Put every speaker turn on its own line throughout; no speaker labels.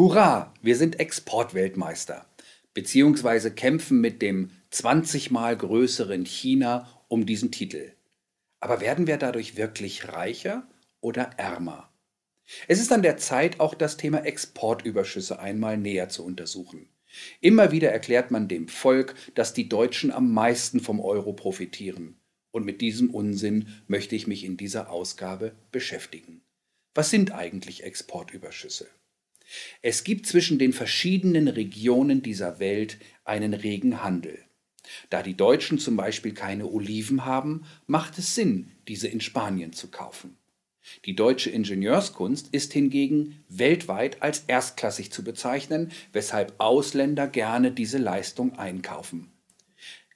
Hurra, wir sind Exportweltmeister, beziehungsweise kämpfen mit dem 20 mal größeren China um diesen Titel. Aber werden wir dadurch wirklich reicher oder ärmer? Es ist an der Zeit, auch das Thema Exportüberschüsse einmal näher zu untersuchen. Immer wieder erklärt man dem Volk, dass die Deutschen am meisten vom Euro profitieren. Und mit diesem Unsinn möchte ich mich in dieser Ausgabe beschäftigen. Was sind eigentlich Exportüberschüsse? Es gibt zwischen den verschiedenen Regionen dieser Welt einen regen Handel. Da die Deutschen zum Beispiel keine Oliven haben, macht es Sinn, diese in Spanien zu kaufen. Die deutsche Ingenieurskunst ist hingegen weltweit als erstklassig zu bezeichnen, weshalb Ausländer gerne diese Leistung einkaufen.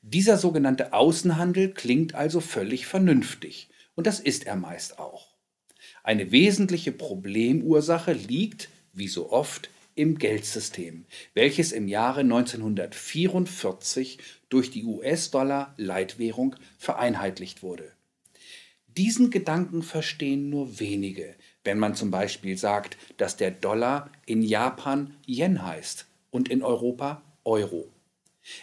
Dieser sogenannte Außenhandel klingt also völlig vernünftig, und das ist er meist auch. Eine wesentliche Problemursache liegt, wie so oft, im Geldsystem, welches im Jahre 1944 durch die US-Dollar-Leitwährung vereinheitlicht wurde. Diesen Gedanken verstehen nur wenige, wenn man zum Beispiel sagt, dass der Dollar in Japan Yen heißt und in Europa Euro.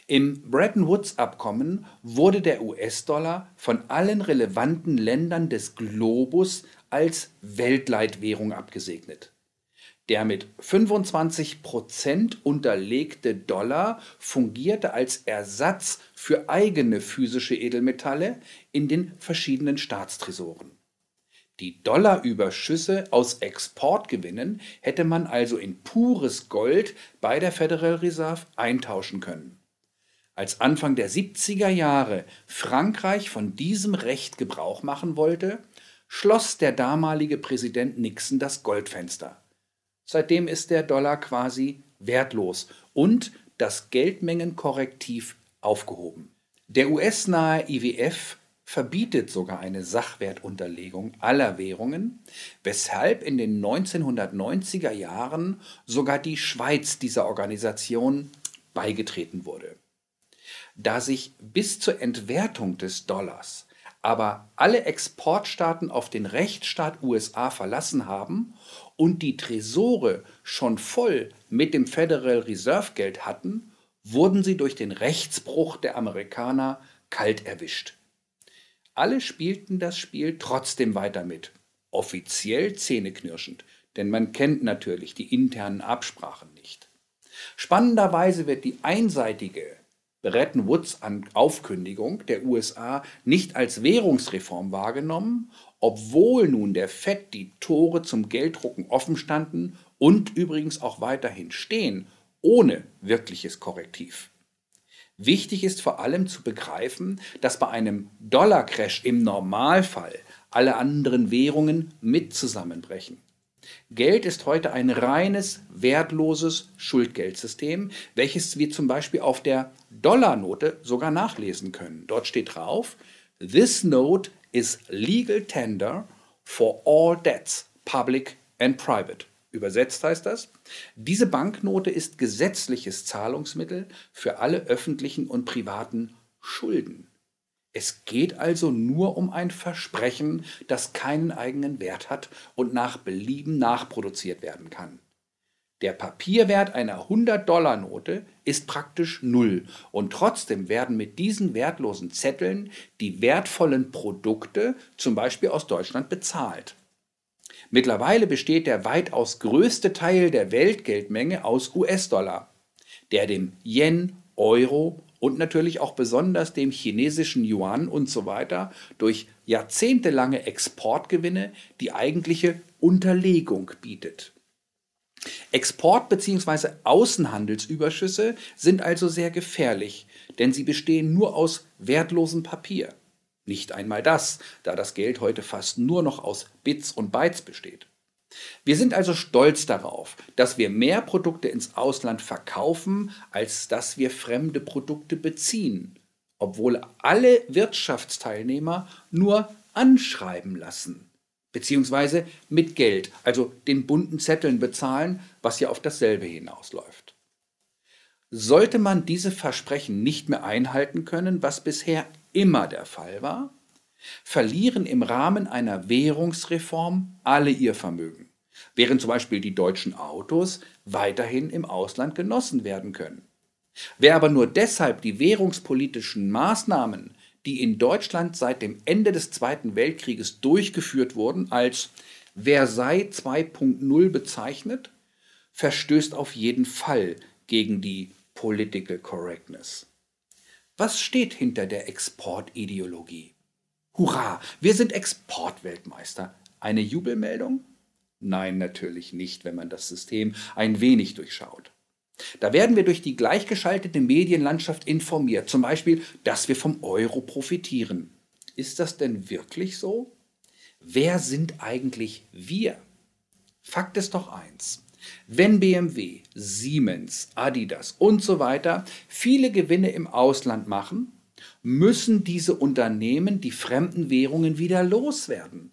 Im Bretton Woods-Abkommen wurde der US-Dollar von allen relevanten Ländern des Globus als Weltleitwährung abgesegnet. Der mit 25% unterlegte Dollar fungierte als Ersatz für eigene physische Edelmetalle in den verschiedenen Staatstresoren. Die Dollarüberschüsse aus Exportgewinnen hätte man also in pures Gold bei der Federal Reserve eintauschen können. Als Anfang der 70er Jahre Frankreich von diesem Recht Gebrauch machen wollte, schloss der damalige Präsident Nixon das Goldfenster. Seitdem ist der Dollar quasi wertlos und das Geldmengenkorrektiv aufgehoben. Der US-nahe IWF verbietet sogar eine Sachwertunterlegung aller Währungen, weshalb in den 1990er Jahren sogar die Schweiz dieser Organisation beigetreten wurde. Da sich bis zur Entwertung des Dollars aber alle Exportstaaten auf den Rechtsstaat USA verlassen haben und die Tresore schon voll mit dem Federal Reserve Geld hatten, wurden sie durch den Rechtsbruch der Amerikaner kalt erwischt. Alle spielten das Spiel trotzdem weiter mit, offiziell zähneknirschend, denn man kennt natürlich die internen Absprachen nicht. Spannenderweise wird die einseitige Bretton Woods Aufkündigung der USA nicht als Währungsreform wahrgenommen obwohl nun der FED die Tore zum Gelddrucken offen standen und übrigens auch weiterhin stehen, ohne wirkliches Korrektiv. Wichtig ist vor allem zu begreifen, dass bei einem Dollarcrash im Normalfall alle anderen Währungen mit zusammenbrechen. Geld ist heute ein reines, wertloses Schuldgeldsystem, welches wir zum Beispiel auf der Dollarnote sogar nachlesen können. Dort steht drauf, This note is legal tender for all debts, public and private. Übersetzt heißt das, diese Banknote ist gesetzliches Zahlungsmittel für alle öffentlichen und privaten Schulden. Es geht also nur um ein Versprechen, das keinen eigenen Wert hat und nach Belieben nachproduziert werden kann. Der Papierwert einer 100-Dollar-Note ist praktisch null und trotzdem werden mit diesen wertlosen Zetteln die wertvollen Produkte, zum Beispiel aus Deutschland, bezahlt. Mittlerweile besteht der weitaus größte Teil der Weltgeldmenge aus US-Dollar, der dem Yen, Euro und natürlich auch besonders dem chinesischen Yuan und so weiter durch jahrzehntelange Exportgewinne die eigentliche Unterlegung bietet. Export- bzw. Außenhandelsüberschüsse sind also sehr gefährlich, denn sie bestehen nur aus wertlosem Papier. Nicht einmal das, da das Geld heute fast nur noch aus Bits und Bytes besteht. Wir sind also stolz darauf, dass wir mehr Produkte ins Ausland verkaufen, als dass wir fremde Produkte beziehen, obwohl alle Wirtschaftsteilnehmer nur anschreiben lassen beziehungsweise mit Geld, also den bunten Zetteln bezahlen, was ja auf dasselbe hinausläuft. Sollte man diese Versprechen nicht mehr einhalten können, was bisher immer der Fall war, verlieren im Rahmen einer Währungsreform alle ihr Vermögen. während zum Beispiel die deutschen Autos weiterhin im Ausland genossen werden können. Wer aber nur deshalb die währungspolitischen Maßnahmen, die in Deutschland seit dem Ende des Zweiten Weltkrieges durchgeführt wurden, als Versailles 2.0 bezeichnet, verstößt auf jeden Fall gegen die Political Correctness. Was steht hinter der Exportideologie? Hurra, wir sind Exportweltmeister. Eine Jubelmeldung? Nein, natürlich nicht, wenn man das System ein wenig durchschaut. Da werden wir durch die gleichgeschaltete Medienlandschaft informiert, zum Beispiel, dass wir vom Euro profitieren. Ist das denn wirklich so? Wer sind eigentlich wir? Fakt ist doch eins. Wenn BMW, Siemens, Adidas und so weiter viele Gewinne im Ausland machen, müssen diese Unternehmen die fremden Währungen wieder loswerden.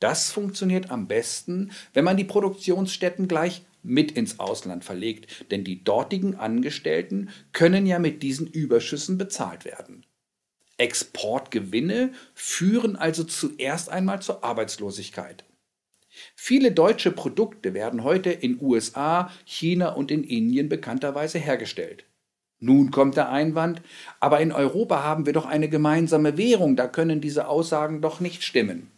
Das funktioniert am besten, wenn man die Produktionsstätten gleich mit ins Ausland verlegt, denn die dortigen Angestellten können ja mit diesen Überschüssen bezahlt werden. Exportgewinne führen also zuerst einmal zur Arbeitslosigkeit. Viele deutsche Produkte werden heute in USA, China und in Indien bekannterweise hergestellt. Nun kommt der Einwand, aber in Europa haben wir doch eine gemeinsame Währung, da können diese Aussagen doch nicht stimmen.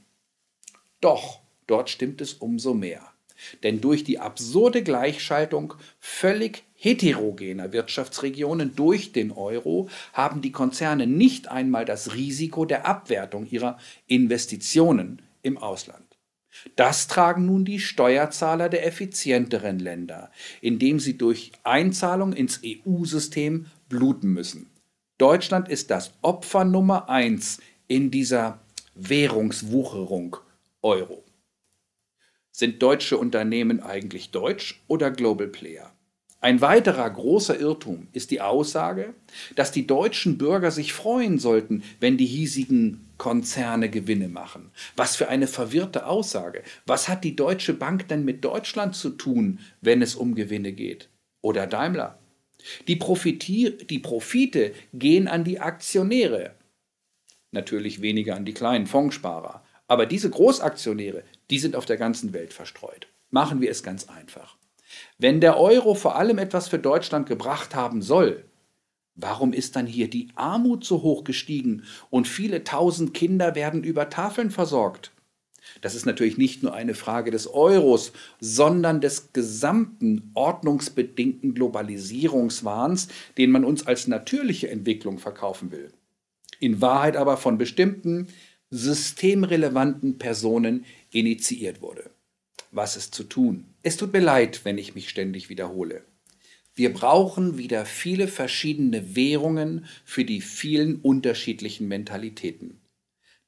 Doch, dort stimmt es umso mehr. Denn durch die absurde Gleichschaltung völlig heterogener Wirtschaftsregionen durch den Euro haben die Konzerne nicht einmal das Risiko der Abwertung ihrer Investitionen im Ausland. Das tragen nun die Steuerzahler der effizienteren Länder, indem sie durch Einzahlung ins EU-System bluten müssen. Deutschland ist das Opfer Nummer eins in dieser Währungswucherung Euro. Sind deutsche Unternehmen eigentlich deutsch oder Global Player? Ein weiterer großer Irrtum ist die Aussage, dass die deutschen Bürger sich freuen sollten, wenn die hiesigen Konzerne Gewinne machen. Was für eine verwirrte Aussage. Was hat die Deutsche Bank denn mit Deutschland zu tun, wenn es um Gewinne geht? Oder Daimler? Die, die Profite gehen an die Aktionäre. Natürlich weniger an die kleinen Fondssparer. Aber diese Großaktionäre, die sind auf der ganzen Welt verstreut. Machen wir es ganz einfach. Wenn der Euro vor allem etwas für Deutschland gebracht haben soll, warum ist dann hier die Armut so hoch gestiegen und viele tausend Kinder werden über Tafeln versorgt? Das ist natürlich nicht nur eine Frage des Euros, sondern des gesamten ordnungsbedingten Globalisierungswahns, den man uns als natürliche Entwicklung verkaufen will. In Wahrheit aber von bestimmten systemrelevanten Personen initiiert wurde. Was ist zu tun? Es tut mir leid, wenn ich mich ständig wiederhole. Wir brauchen wieder viele verschiedene Währungen für die vielen unterschiedlichen Mentalitäten.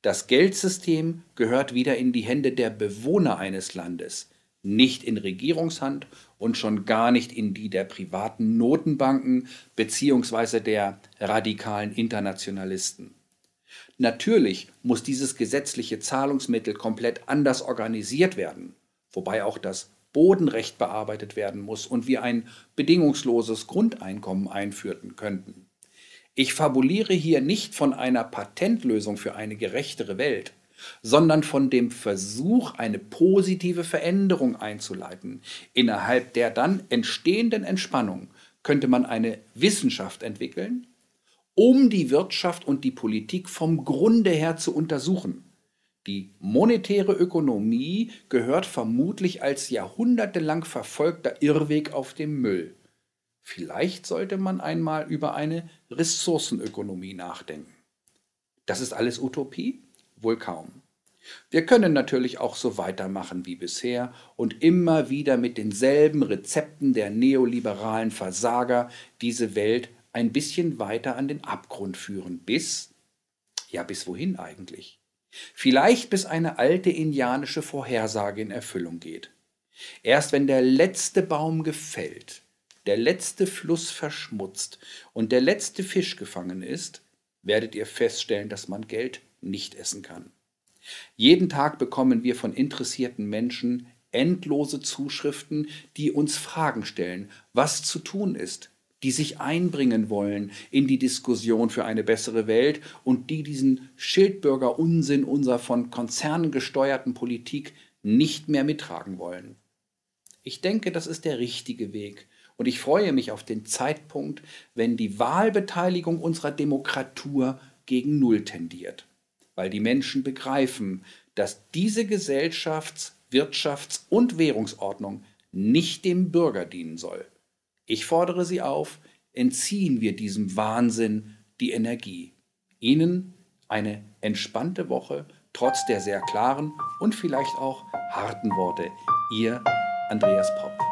Das Geldsystem gehört wieder in die Hände der Bewohner eines Landes, nicht in Regierungshand und schon gar nicht in die der privaten Notenbanken bzw. der radikalen Internationalisten. Natürlich muss dieses gesetzliche Zahlungsmittel komplett anders organisiert werden, wobei auch das Bodenrecht bearbeitet werden muss und wir ein bedingungsloses Grundeinkommen einführen könnten. Ich fabuliere hier nicht von einer Patentlösung für eine gerechtere Welt, sondern von dem Versuch, eine positive Veränderung einzuleiten. Innerhalb der dann entstehenden Entspannung könnte man eine Wissenschaft entwickeln, um die Wirtschaft und die Politik vom Grunde her zu untersuchen. Die monetäre Ökonomie gehört vermutlich als jahrhundertelang verfolgter Irrweg auf dem Müll. Vielleicht sollte man einmal über eine Ressourcenökonomie nachdenken. Das ist alles Utopie? Wohl kaum. Wir können natürlich auch so weitermachen wie bisher und immer wieder mit denselben Rezepten der neoliberalen Versager diese Welt ein bisschen weiter an den Abgrund führen, bis, ja bis wohin eigentlich? Vielleicht bis eine alte indianische Vorhersage in Erfüllung geht. Erst wenn der letzte Baum gefällt, der letzte Fluss verschmutzt und der letzte Fisch gefangen ist, werdet ihr feststellen, dass man Geld nicht essen kann. Jeden Tag bekommen wir von interessierten Menschen endlose Zuschriften, die uns Fragen stellen, was zu tun ist, die sich einbringen wollen in die Diskussion für eine bessere Welt und die diesen Schildbürger-Unsinn unserer von Konzernen gesteuerten Politik nicht mehr mittragen wollen. Ich denke, das ist der richtige Weg. Und ich freue mich auf den Zeitpunkt, wenn die Wahlbeteiligung unserer Demokratur gegen Null tendiert. Weil die Menschen begreifen, dass diese Gesellschafts-, Wirtschafts- und Währungsordnung nicht dem Bürger dienen soll. Ich fordere Sie auf, entziehen wir diesem Wahnsinn die Energie. Ihnen eine entspannte Woche, trotz der sehr klaren und vielleicht auch harten Worte. Ihr Andreas Popp.